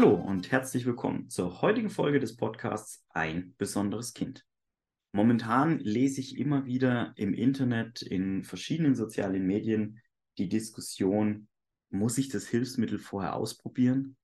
Hallo und herzlich willkommen zur heutigen Folge des Podcasts Ein besonderes Kind. Momentan lese ich immer wieder im Internet, in verschiedenen sozialen Medien die Diskussion, muss ich das Hilfsmittel vorher ausprobieren?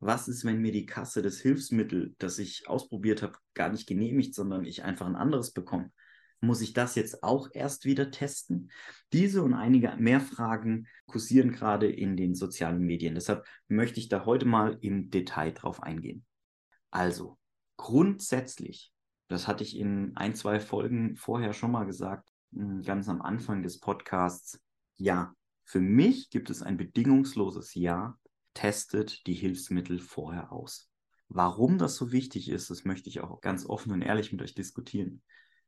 Was ist, wenn mir die Kasse das Hilfsmittel, das ich ausprobiert habe, gar nicht genehmigt, sondern ich einfach ein anderes bekomme? Muss ich das jetzt auch erst wieder testen? Diese und einige mehr Fragen kursieren gerade in den sozialen Medien. Deshalb möchte ich da heute mal im Detail drauf eingehen. Also, grundsätzlich, das hatte ich in ein, zwei Folgen vorher schon mal gesagt, hm, ganz am Anfang des Podcasts. Ja, für mich gibt es ein bedingungsloses Ja. Testet die Hilfsmittel vorher aus. Warum das so wichtig ist, das möchte ich auch ganz offen und ehrlich mit euch diskutieren.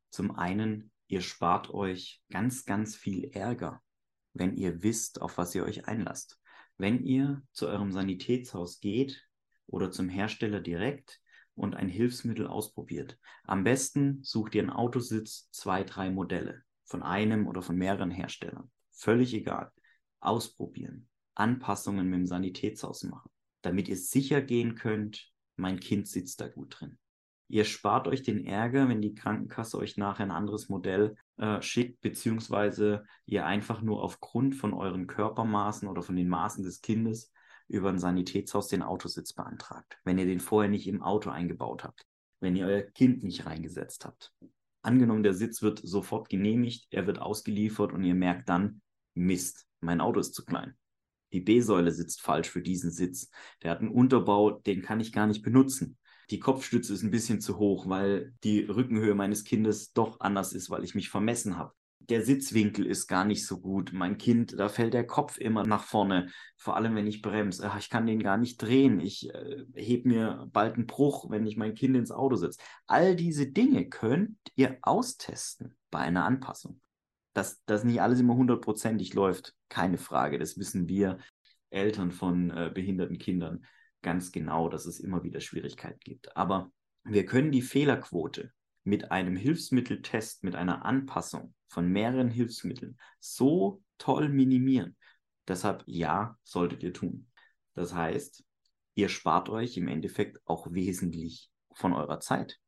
Zum einen, ihr spart euch ganz, ganz viel Ärger, wenn ihr wisst, auf was ihr euch einlasst. Wenn ihr zu eurem Sanitätshaus geht oder zum Hersteller direkt und ein Hilfsmittel ausprobiert. Am besten sucht ihr einen Autositz, zwei, drei Modelle von einem oder von mehreren Herstellern. Völlig egal. Ausprobieren. Anpassungen mit dem Sanitätshaus machen, damit ihr sicher gehen könnt, mein Kind sitzt da gut drin. Ihr spart euch den Ärger, wenn die Krankenkasse euch nachher ein anderes Modell äh, schickt, beziehungsweise ihr einfach nur aufgrund von euren Körpermaßen oder von den Maßen des Kindes über ein Sanitätshaus den Autositz beantragt, wenn ihr den vorher nicht im Auto eingebaut habt, wenn ihr euer Kind nicht reingesetzt habt. Angenommen, der Sitz wird sofort genehmigt, er wird ausgeliefert und ihr merkt dann, Mist, mein Auto ist zu klein. Die B-Säule sitzt falsch für diesen Sitz. Der hat einen Unterbau, den kann ich gar nicht benutzen die Kopfstütze ist ein bisschen zu hoch, weil die Rückenhöhe meines Kindes doch anders ist, weil ich mich vermessen habe. Der Sitzwinkel ist gar nicht so gut. Mein Kind, da fällt der Kopf immer nach vorne, vor allem wenn ich bremse. Ich kann den gar nicht drehen. Ich äh, heb mir bald einen Bruch, wenn ich mein Kind ins Auto setze. All diese Dinge könnt ihr austesten bei einer Anpassung. Dass das nicht alles immer hundertprozentig läuft, keine Frage. Das wissen wir Eltern von äh, behinderten Kindern ganz genau, dass es immer wieder Schwierigkeiten gibt. Aber wir können die Fehlerquote mit einem Hilfsmitteltest, mit einer Anpassung von mehreren Hilfsmitteln so toll minimieren. Deshalb ja, solltet ihr tun. Das heißt, ihr spart euch im Endeffekt auch wesentlich von eurer Zeit.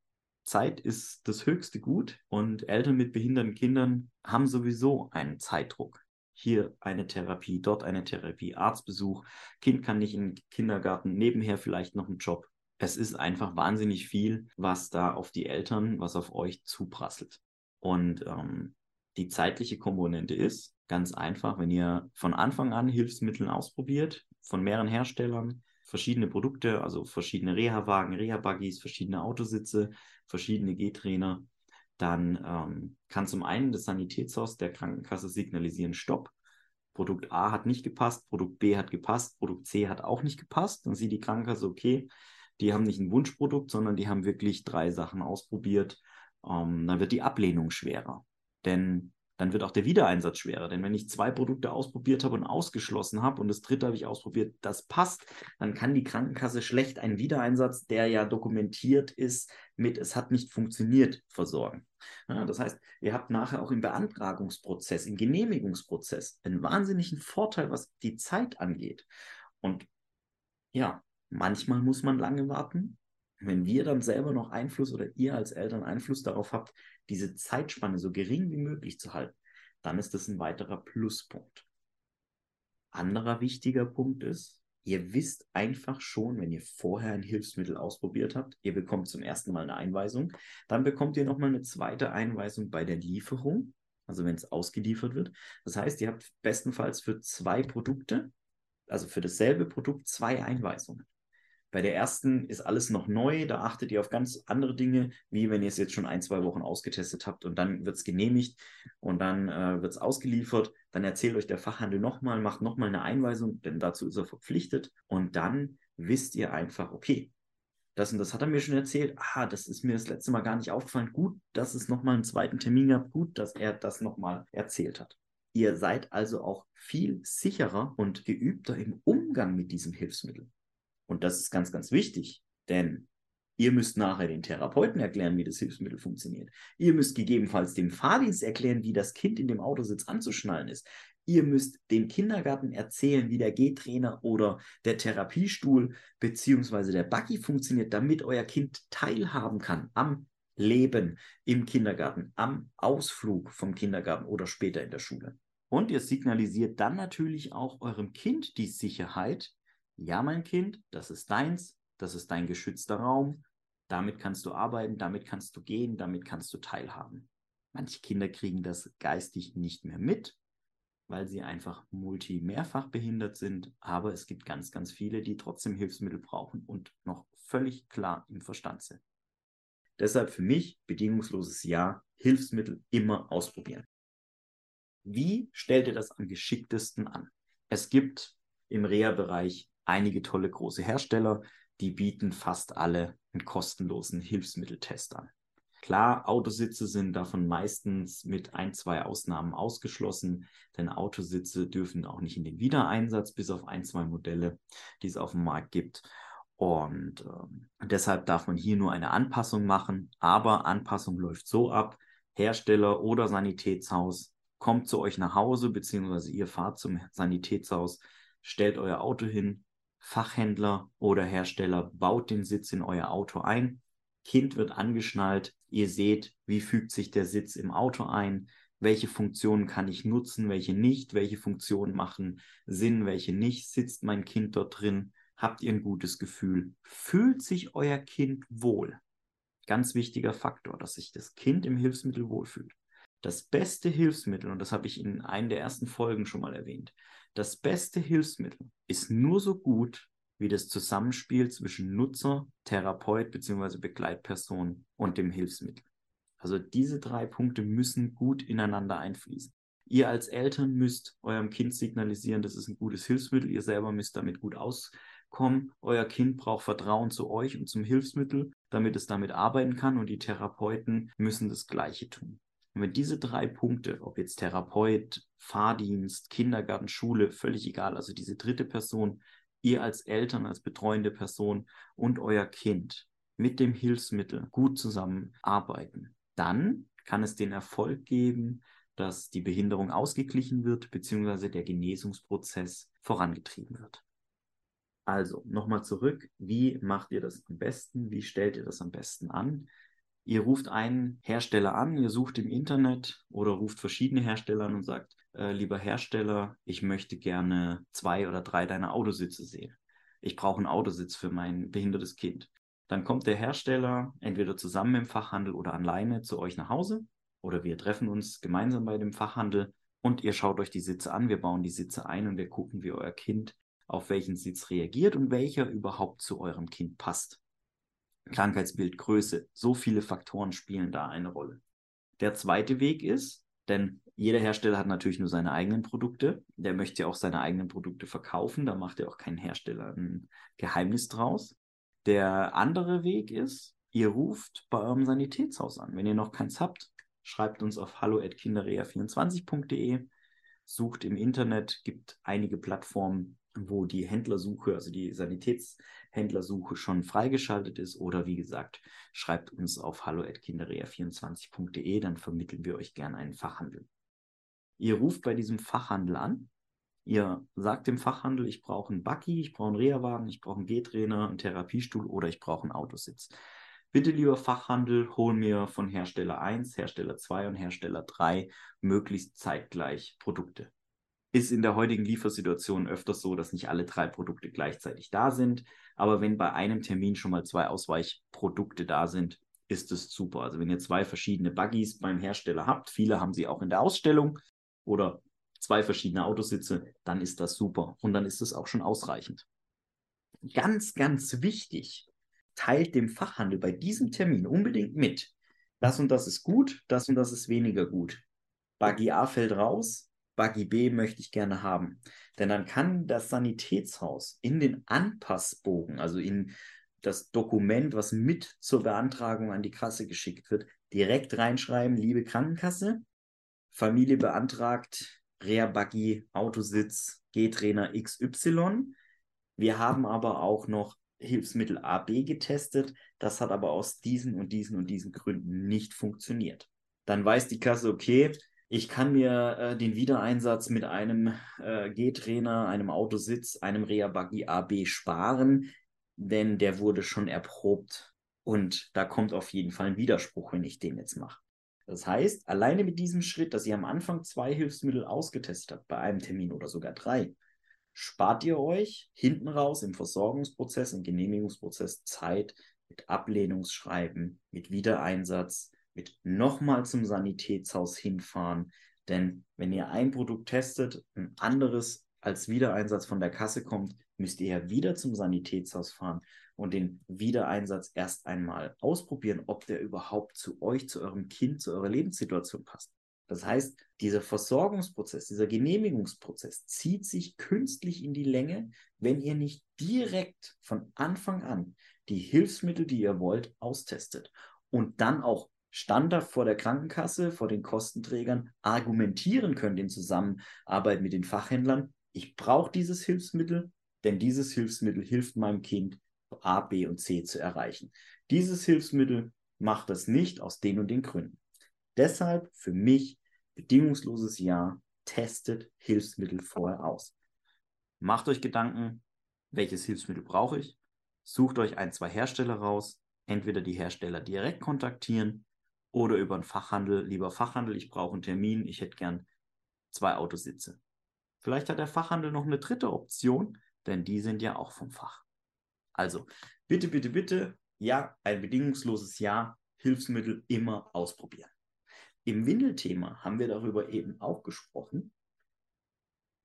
Zeit ist das höchste Gut und Eltern mit behinderten Kindern haben sowieso einen Zeitdruck hier eine Therapie, dort eine Therapie, Arztbesuch, Kind kann nicht in den Kindergarten, nebenher vielleicht noch ein Job. Es ist einfach wahnsinnig viel, was da auf die Eltern, was auf euch zuprasselt. Und ähm, die zeitliche Komponente ist ganz einfach, wenn ihr von Anfang an Hilfsmittel ausprobiert, von mehreren Herstellern, verschiedene Produkte, also verschiedene Reha-Wagen, Reha-Buggies, verschiedene Autositze, verschiedene G-Trainer, dann ähm, kann zum einen das Sanitätshaus der Krankenkasse signalisieren, Stopp. Produkt A hat nicht gepasst, Produkt B hat gepasst, Produkt C hat auch nicht gepasst. Dann sieht die Krankenkasse, okay, die haben nicht ein Wunschprodukt, sondern die haben wirklich drei Sachen ausprobiert. Ähm, dann wird die Ablehnung schwerer. Denn dann wird auch der Wiedereinsatz schwerer. Denn wenn ich zwei Produkte ausprobiert habe und ausgeschlossen habe und das dritte habe ich ausprobiert, das passt, dann kann die Krankenkasse schlecht einen Wiedereinsatz, der ja dokumentiert ist, mit es hat nicht funktioniert, versorgen. Ja, das heißt, ihr habt nachher auch im Beantragungsprozess, im Genehmigungsprozess einen wahnsinnigen Vorteil, was die Zeit angeht. Und ja, manchmal muss man lange warten. Wenn wir dann selber noch Einfluss oder ihr als Eltern Einfluss darauf habt, diese Zeitspanne so gering wie möglich zu halten, dann ist das ein weiterer Pluspunkt. Anderer wichtiger Punkt ist, ihr wisst einfach schon, wenn ihr vorher ein Hilfsmittel ausprobiert habt, ihr bekommt zum ersten Mal eine Einweisung, dann bekommt ihr nochmal eine zweite Einweisung bei der Lieferung, also wenn es ausgeliefert wird. Das heißt, ihr habt bestenfalls für zwei Produkte, also für dasselbe Produkt, zwei Einweisungen. Bei der ersten ist alles noch neu, da achtet ihr auf ganz andere Dinge, wie wenn ihr es jetzt schon ein, zwei Wochen ausgetestet habt und dann wird es genehmigt und dann äh, wird es ausgeliefert. Dann erzählt euch der Fachhandel nochmal, macht nochmal eine Einweisung, denn dazu ist er verpflichtet. Und dann wisst ihr einfach, okay, das und das hat er mir schon erzählt. Ah, das ist mir das letzte Mal gar nicht aufgefallen. Gut, dass es nochmal einen zweiten Termin gab. Gut, dass er das nochmal erzählt hat. Ihr seid also auch viel sicherer und geübter im Umgang mit diesem Hilfsmittel. Und das ist ganz, ganz wichtig, denn ihr müsst nachher den Therapeuten erklären, wie das Hilfsmittel funktioniert. Ihr müsst gegebenenfalls dem Fahrdienst erklären, wie das Kind in dem Autositz anzuschnallen ist. Ihr müsst dem Kindergarten erzählen, wie der Gehtrainer oder der Therapiestuhl bzw. der Buggy funktioniert, damit euer Kind teilhaben kann am Leben im Kindergarten, am Ausflug vom Kindergarten oder später in der Schule. Und ihr signalisiert dann natürlich auch eurem Kind die Sicherheit. Ja, mein Kind, das ist deins, das ist dein geschützter Raum. Damit kannst du arbeiten, damit kannst du gehen, damit kannst du teilhaben. Manche Kinder kriegen das geistig nicht mehr mit, weil sie einfach multi-mehrfach behindert sind. Aber es gibt ganz, ganz viele, die trotzdem Hilfsmittel brauchen und noch völlig klar im Verstand sind. Deshalb für mich bedingungsloses Ja, Hilfsmittel immer ausprobieren. Wie stellt ihr das am geschicktesten an? Es gibt im Reha-Bereich einige tolle große Hersteller, die bieten fast alle einen kostenlosen Hilfsmitteltest an. Klar, Autositze sind davon meistens mit ein, zwei Ausnahmen ausgeschlossen, denn Autositze dürfen auch nicht in den Wiedereinsatz, bis auf ein, zwei Modelle, die es auf dem Markt gibt. Und äh, deshalb darf man hier nur eine Anpassung machen, aber Anpassung läuft so ab, Hersteller oder Sanitätshaus kommt zu euch nach Hause, beziehungsweise ihr fahrt zum Sanitätshaus, stellt euer Auto hin, Fachhändler oder Hersteller baut den Sitz in euer Auto ein, Kind wird angeschnallt, ihr seht, wie fügt sich der Sitz im Auto ein, welche Funktionen kann ich nutzen, welche nicht, welche Funktionen machen Sinn, welche nicht, sitzt mein Kind dort drin, habt ihr ein gutes Gefühl, fühlt sich euer Kind wohl. Ganz wichtiger Faktor, dass sich das Kind im Hilfsmittel wohlfühlt. Das beste Hilfsmittel, und das habe ich in einer der ersten Folgen schon mal erwähnt, das beste Hilfsmittel ist nur so gut wie das Zusammenspiel zwischen Nutzer, Therapeut bzw. Begleitperson und dem Hilfsmittel. Also diese drei Punkte müssen gut ineinander einfließen. Ihr als Eltern müsst eurem Kind signalisieren, das ist ein gutes Hilfsmittel. Ihr selber müsst damit gut auskommen. Euer Kind braucht Vertrauen zu euch und zum Hilfsmittel, damit es damit arbeiten kann. Und die Therapeuten müssen das Gleiche tun. Wenn diese drei Punkte, ob jetzt Therapeut, Fahrdienst, Kindergarten, Schule, völlig egal, also diese dritte Person, ihr als Eltern, als betreuende Person und euer Kind mit dem Hilfsmittel gut zusammenarbeiten, dann kann es den Erfolg geben, dass die Behinderung ausgeglichen wird, beziehungsweise der Genesungsprozess vorangetrieben wird. Also nochmal zurück, wie macht ihr das am besten? Wie stellt ihr das am besten an? Ihr ruft einen Hersteller an, ihr sucht im Internet oder ruft verschiedene Hersteller an und sagt, äh, lieber Hersteller, ich möchte gerne zwei oder drei deiner Autositze sehen. Ich brauche einen Autositz für mein behindertes Kind. Dann kommt der Hersteller entweder zusammen im Fachhandel oder alleine zu euch nach Hause oder wir treffen uns gemeinsam bei dem Fachhandel und ihr schaut euch die Sitze an, wir bauen die Sitze ein und wir gucken, wie euer Kind auf welchen Sitz reagiert und welcher überhaupt zu eurem Kind passt. Krankheitsbild, Größe, so viele Faktoren spielen da eine Rolle. Der zweite Weg ist, denn jeder Hersteller hat natürlich nur seine eigenen Produkte. Der möchte ja auch seine eigenen Produkte verkaufen. Da macht ja auch kein Hersteller ein Geheimnis draus. Der andere Weg ist, ihr ruft bei eurem Sanitätshaus an. Wenn ihr noch keins habt, schreibt uns auf hallo.kinderrea24.de, sucht im Internet, gibt einige Plattformen, wo die Händlersuche, also die Sanitätshändlersuche schon freigeschaltet ist. Oder wie gesagt, schreibt uns auf hallo.kinderrea24.de, dann vermitteln wir euch gerne einen Fachhandel. Ihr ruft bei diesem Fachhandel an. Ihr sagt dem Fachhandel, ich brauche einen Buggy, ich brauche einen Reha-Wagen, ich brauche einen Gehtrainer, einen Therapiestuhl oder ich brauche einen Autositz. Bitte, lieber Fachhandel, hol mir von Hersteller 1, Hersteller 2 und Hersteller 3 möglichst zeitgleich Produkte ist in der heutigen Liefersituation öfters so, dass nicht alle drei Produkte gleichzeitig da sind. Aber wenn bei einem Termin schon mal zwei Ausweichprodukte da sind, ist es super. Also wenn ihr zwei verschiedene Buggies beim Hersteller habt, viele haben sie auch in der Ausstellung oder zwei verschiedene Autositze, dann ist das super und dann ist es auch schon ausreichend. Ganz, ganz wichtig, teilt dem Fachhandel bei diesem Termin unbedingt mit. Das und das ist gut, das und das ist weniger gut. Buggy A fällt raus, Buggy B möchte ich gerne haben. Denn dann kann das Sanitätshaus in den Anpassbogen, also in das Dokument, was mit zur Beantragung an die Kasse geschickt wird, direkt reinschreiben, liebe Krankenkasse, Familie beantragt, Reha-Buggy, Autositz, G-Trainer XY. Wir haben aber auch noch Hilfsmittel A, B getestet. Das hat aber aus diesen und diesen und diesen Gründen nicht funktioniert. Dann weiß die Kasse, okay, Ich kann mir äh, den Wiedereinsatz mit einem äh, G-Trainer, einem Autositz, einem Reha-Buggy AB sparen, denn der wurde schon erprobt und da kommt auf jeden Fall ein Widerspruch, wenn ich den jetzt mache. Das heißt, alleine mit diesem Schritt, dass ihr am Anfang zwei Hilfsmittel ausgetestet habt, bei einem Termin oder sogar drei, spart ihr euch hinten raus im Versorgungsprozess, im Genehmigungsprozess Zeit mit Ablehnungsschreiben, mit Wiedereinsatz, mit nochmal zum Sanitätshaus hinfahren. Denn wenn ihr ein Produkt testet, ein anderes als Wiedereinsatz von der Kasse kommt, müsst ihr ja wieder zum Sanitätshaus fahren und den Wiedereinsatz erst einmal ausprobieren, ob der überhaupt zu euch, zu eurem Kind, zu eurer Lebenssituation passt. Das heißt, dieser Versorgungsprozess, dieser Genehmigungsprozess zieht sich künstlich in die Länge, wenn ihr nicht direkt von Anfang an die Hilfsmittel, die ihr wollt, austestet und dann auch Standard vor der Krankenkasse, vor den Kostenträgern argumentieren könnt in Zusammenarbeit mit den Fachhändlern, ich brauche dieses Hilfsmittel, denn dieses Hilfsmittel hilft meinem Kind, A, B und C zu erreichen. Dieses Hilfsmittel macht das nicht aus den und den Gründen. Deshalb für mich bedingungsloses Ja, testet Hilfsmittel vorher aus. Macht euch Gedanken, welches Hilfsmittel brauche ich? Sucht euch ein, zwei Hersteller raus, entweder die Hersteller direkt kontaktieren oder über einen Fachhandel. Lieber Fachhandel, ich brauche einen Termin, ich hätte gern zwei Autositze. Vielleicht hat der Fachhandel noch eine dritte Option, denn die sind ja auch vom Fach. Also, bitte, bitte, bitte, ja, ein bedingungsloses Ja, Hilfsmittel immer ausprobieren. Im Windelthema haben wir darüber eben auch gesprochen,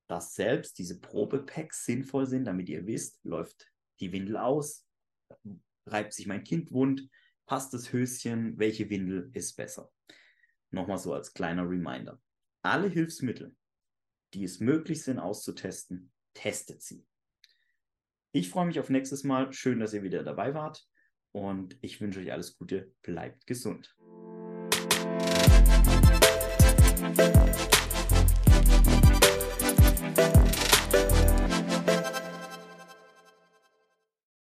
dass selbst diese Probepacks sinnvoll sind, damit ihr wisst, läuft die Windel aus, reibt sich mein Kind wund, passt das Höschen, welche Windel ist besser. Nochmal so als kleiner Reminder. Alle Hilfsmittel, die es möglich sind auszutesten, testet sie. Ich freue mich auf nächstes Mal. Schön, dass ihr wieder dabei wart. Und ich wünsche euch alles Gute. Bleibt gesund. Bye.